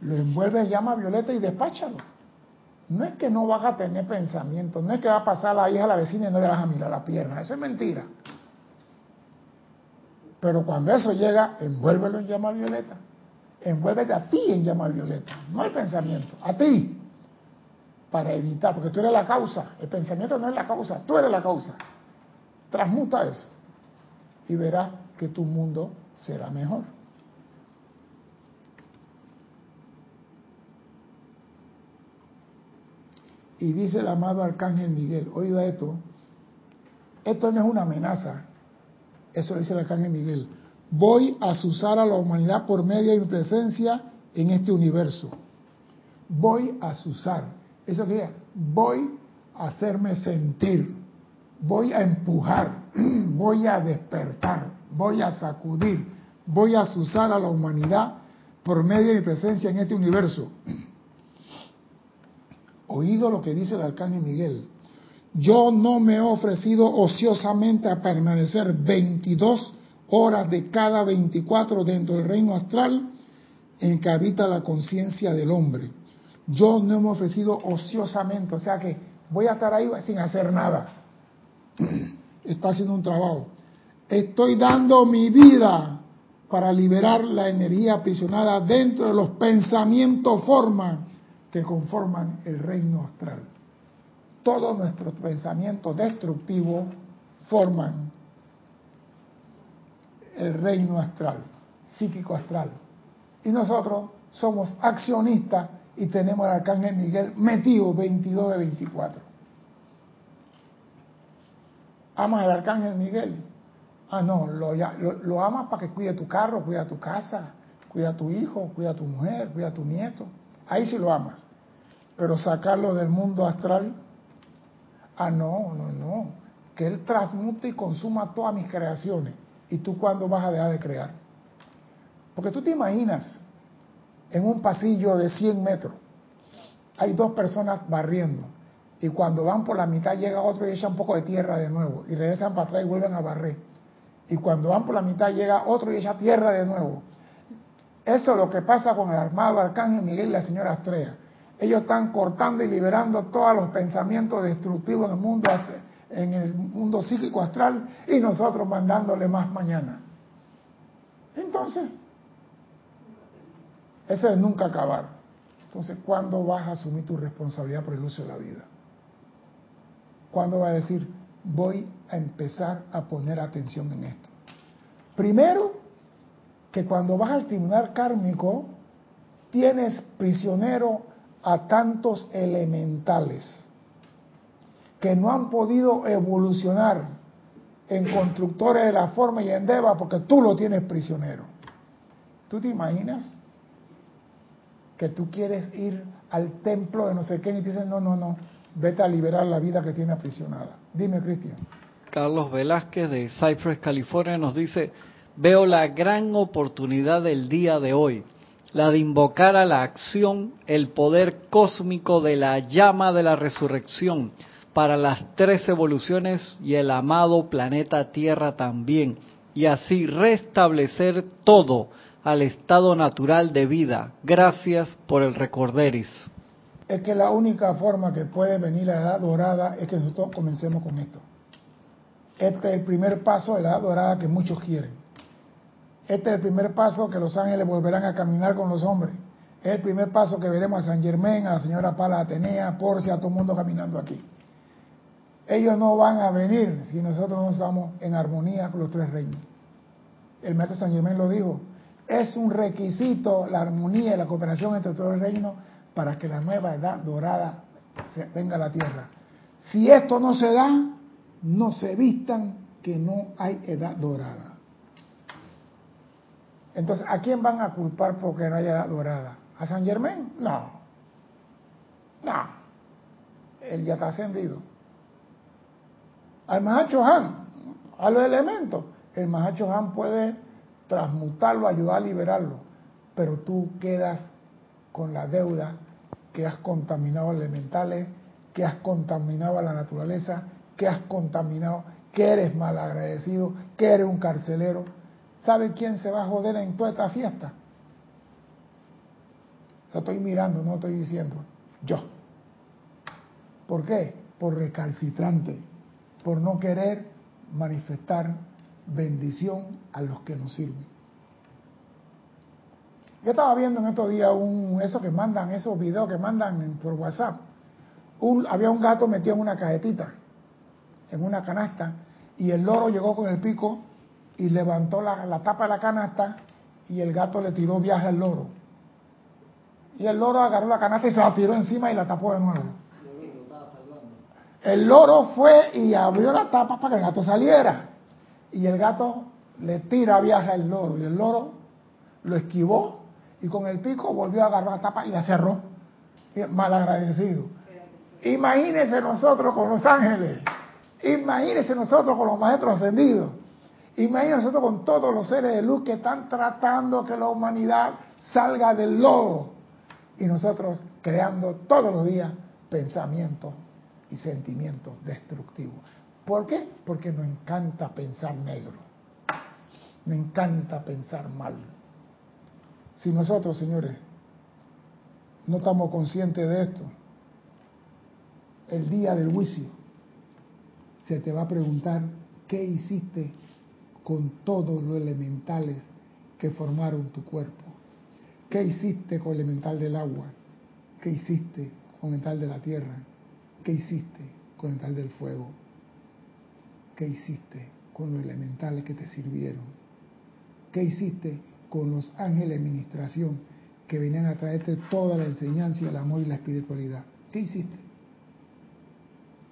lo envuelve llama violeta y despáchalo. No es que no vas a tener pensamiento, no es que va a pasar la hija a la vecina y no le vas a mirar la pierna, eso es mentira. Pero cuando eso llega, envuélvelo en llama violeta. Envuélvete a ti en llama violeta, no el pensamiento, a ti para evitar, porque tú eres la causa, el pensamiento no es la causa, tú eres la causa. Transmuta eso y verás que tu mundo será mejor. Y dice el amado Arcángel Miguel, oiga esto, esto no es una amenaza, eso dice el Arcángel Miguel, voy a asusar a la humanidad por medio de mi presencia en este universo. Voy a asusar eso que voy a hacerme sentir, voy a empujar, [clears throat] voy a despertar, voy a sacudir, voy a asusar a la humanidad por medio de mi presencia en este universo. [clears throat] Oído lo que dice el arcángel Miguel. Yo no me he ofrecido ociosamente a permanecer 22 horas de cada 24 dentro del reino astral en que habita la conciencia del hombre. Yo no me he ofrecido ociosamente, o sea que voy a estar ahí sin hacer nada. [clears throat] Está haciendo un trabajo. Estoy dando mi vida para liberar la energía aprisionada dentro de los pensamientos forma que conforman el reino astral. Todos nuestros pensamientos destructivos forman el reino astral, psíquico astral. Y nosotros somos accionistas y tenemos al arcángel Miguel metido 22 de 24. ¿Amas al arcángel Miguel? Ah, no, lo, lo, amas para que cuide tu carro, cuida tu casa, cuida a tu hijo, cuida a tu mujer, cuida a tu nieto. Ahí sí lo amas. Pero sacarlo del mundo astral, ah, no, no, no. Que él transmute y consuma todas mis creaciones. ¿Y tú cuándo vas a dejar de crear? Porque tú te imaginas en un pasillo de 100 metros, hay dos personas barriendo. Y cuando van por la mitad llega otro y echa un poco de tierra de nuevo. Y regresan para atrás y vuelven a barrer. Y cuando van por la mitad llega otro y echa tierra de nuevo. Eso es lo que pasa con el armado Arcángel Miguel y la señora Estrella. Ellos están cortando y liberando todos los pensamientos destructivos en el mundo en el mundo psíquico astral y nosotros mandándole más mañana. Entonces, eso es nunca acabar. Entonces, ¿cuándo vas a asumir tu responsabilidad por el uso de la vida? ¿Cuándo vas a decir, voy a empezar a poner atención en esto? Primero, que cuando vas al tribunal kármico, tienes prisionero a tantos elementales que no han podido evolucionar en constructores de la forma y en Deva porque tú lo tienes prisionero. ¿Tú te imaginas que tú quieres ir al templo de no sé qué y te dicen, no, no, no, vete a liberar la vida que tiene aprisionada? Dime, Cristian. Carlos Velázquez de Cypress, California, nos dice, veo la gran oportunidad del día de hoy, la de invocar a la acción el poder cósmico de la llama de la resurrección para las tres evoluciones y el amado planeta Tierra también, y así restablecer todo al estado natural de vida. Gracias por el recorderis. Es que la única forma que puede venir la edad dorada es que nosotros comencemos con esto. Este es el primer paso de la edad dorada que muchos quieren. Este es el primer paso que los ángeles volverán a caminar con los hombres. Es el primer paso que veremos a San Germán, a la señora Pala Atenea, Porcia, a todo el mundo caminando aquí. Ellos no van a venir si nosotros no estamos en armonía con los tres reinos. El maestro San Germán lo dijo, es un requisito la armonía y la cooperación entre todos los reinos para que la nueva edad dorada venga a la tierra. Si esto no se da, no se vistan que no hay edad dorada. Entonces, ¿a quién van a culpar porque no hay edad dorada? ¿A San Germán? No. No. Él ya está ascendido al Mahacho Han, a los elementos. El Mahacho Han puede transmutarlo, ayudar a liberarlo, pero tú quedas con la deuda que has contaminado elementales, que has contaminado a la naturaleza, que has contaminado, que eres malagradecido, que eres un carcelero. ¿Sabe quién se va a joder en toda esta fiesta? Lo estoy mirando, no estoy diciendo. Yo. ¿Por qué? Por recalcitrante por no querer manifestar bendición a los que nos sirven. Yo estaba viendo en estos días un, eso que mandan, esos videos que mandan por WhatsApp. había un gato metido en una cajetita, en una canasta, y el loro llegó con el pico y levantó la, la tapa de la canasta y el gato le tiró viaje al loro. Y el loro agarró la canasta y se la tiró encima y la tapó de nuevo. El loro fue y abrió la tapa para que el gato saliera. Y el gato le tira viaje al loro. Y el loro lo esquivó y con el pico volvió a agarrar la tapa y la cerró. Mal agradecido. Imagínense nosotros con los ángeles. Imagínense nosotros con los maestros ascendidos. Imagínense nosotros con todos los seres de luz que están tratando que la humanidad salga del lodo. Y nosotros creando todos los días pensamientos y sentimientos destructivos. ¿Por qué? Porque nos encanta pensar negro, me encanta pensar mal. Si nosotros, señores, no estamos conscientes de esto, el día del juicio se te va a preguntar qué hiciste con todos los elementales que formaron tu cuerpo. ¿Qué hiciste con el elemental del agua? ¿Qué hiciste con el elemental de la tierra? ¿Qué hiciste con el elemental del fuego? ¿Qué hiciste con los elementales que te sirvieron? ¿Qué hiciste con los ángeles de administración que venían a traerte toda la enseñanza, el amor y la espiritualidad? ¿Qué hiciste?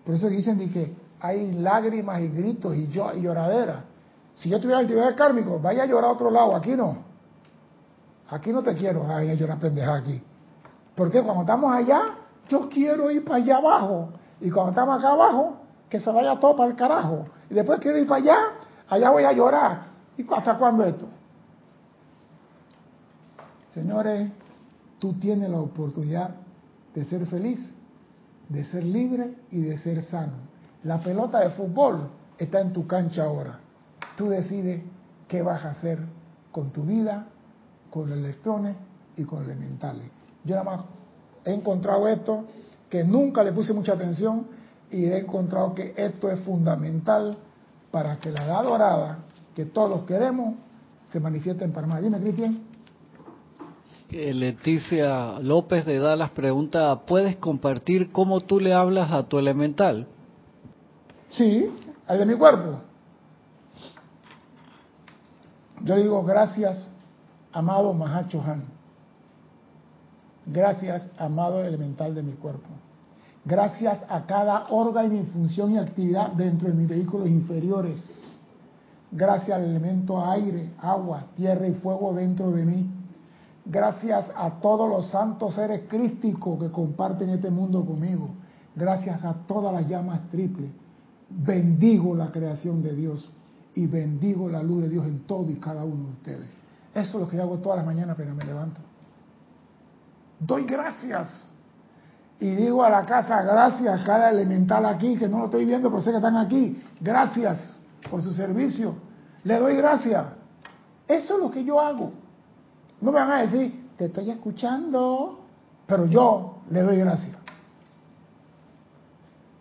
Por eso dicen que hay lágrimas y gritos y, y lloradera. Si yo tuviera actividad kármico, vaya a llorar a otro lado, aquí no. Aquí no te quiero, ay, a llorar pendeja aquí. Porque cuando estamos allá, yo quiero ir para allá abajo. Y cuando estamos acá abajo, que se vaya todo para el carajo. Y después quiero ir para allá, allá voy a llorar. ¿Y hasta cuándo esto? Señores, tú tienes la oportunidad de ser feliz, de ser libre y de ser sano. La pelota de fútbol está en tu cancha ahora. Tú decides qué vas a hacer con tu vida, con los electrones y con elementales. Yo nada más he encontrado esto, que nunca le puse mucha atención, y he encontrado que esto es fundamental para que la edad dorada, que todos queremos, se manifieste en Panamá. Dime, Cristian. Leticia López de Dallas pregunta, ¿puedes compartir cómo tú le hablas a tu elemental? Sí, al de mi cuerpo. Yo digo gracias, amado Mahacho Han. Gracias, amado elemental de mi cuerpo. Gracias a cada órgano y función y actividad dentro de mis vehículos inferiores. Gracias al elemento aire, agua, tierra y fuego dentro de mí. Gracias a todos los santos seres crísticos que comparten este mundo conmigo. Gracias a todas las llamas triples bendigo la creación de Dios y bendigo la luz de Dios en todo y cada uno de ustedes. Eso es lo que yo hago todas las mañanas apenas me levanto. Doy gracias. Y digo a la casa, gracias cada elemental aquí, que no lo estoy viendo, pero sé que están aquí. Gracias por su servicio. Le doy gracias. Eso es lo que yo hago. No me van a decir, te estoy escuchando, pero yo le doy gracias.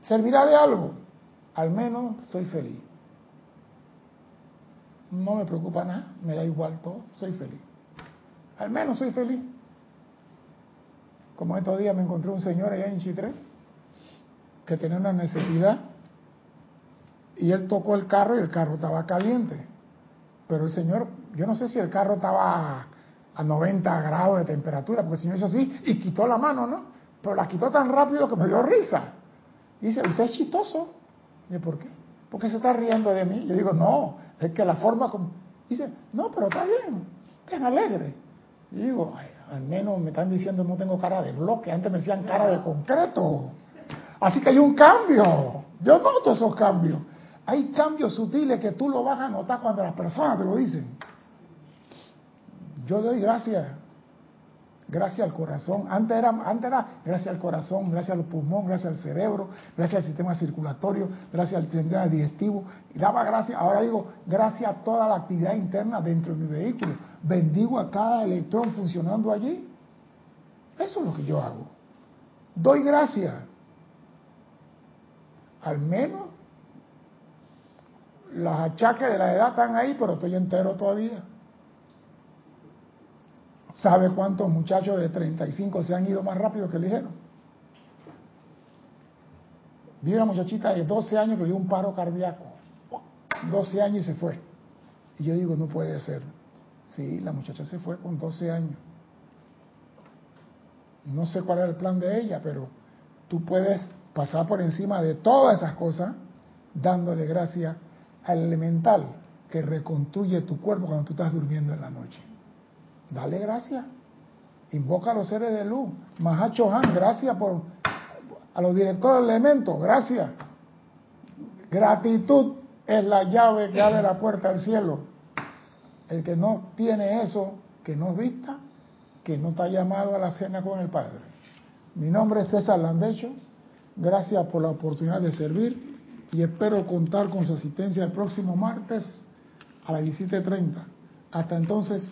¿Servirá de algo? al menos soy feliz. No me preocupa nada, me da igual todo, soy feliz. Al menos soy feliz. Como estos días me encontré un señor allá en Chitre que tenía una necesidad y él tocó el carro y el carro estaba caliente. Pero el señor, yo no sé si el carro estaba a 90 grados de temperatura, porque el señor hizo así y quitó la mano, ¿no? Pero la quitó tan rápido que me dio risa. dice, usted es chistoso. Dice, ¿por qué? Porque se está riendo de mí. Yo digo, no, es que la forma como... Dice, no, pero está bien, ten alegre. Y digo, al menos me están diciendo no tengo cara de bloque, antes me decían cara de concreto. Así que hay un cambio. Yo noto esos cambios. Hay cambios sutiles que tú lo vas a notar cuando las personas te lo dicen. Yo doy gracias gracias al corazón. Antes era, antes era gracias al corazón, gracias al pulmón, gracias al cerebro, gracias al sistema circulatorio, gracias al sistema digestivo. Daba gracias, ahora digo, gracias a toda la actividad interna dentro de mi vehículo. Bendigo a cada electrón funcionando allí. Eso es lo que yo hago. Doy gracias. Al menos los achaques de la edad están ahí, pero estoy entero todavía. ¿Sabe cuántos muchachos de 35 se han ido más rápido que ligero? Vi una muchachita de 12 años que dio un paro cardíaco. 12 años y se fue. Y yo digo, no puede ser. Sí, la muchacha se fue con 12 años. No sé cuál era el plan de ella, pero tú puedes pasar por encima de todas esas cosas dándole gracias al elemental que reconstruye tu cuerpo cuando tú estás durmiendo en la noche. Dale gracias. Invoca a los seres de luz. Mahacho Han, gracias por a los directores de elementos, gracias. Gratitud es la llave que abre la puerta al cielo. El que no tiene eso, que no vista, que no está llamado a la cena con el Padre. Mi nombre es César Landecho. Gracias por la oportunidad de servir y espero contar con su asistencia el próximo martes a las 17.30. Hasta entonces,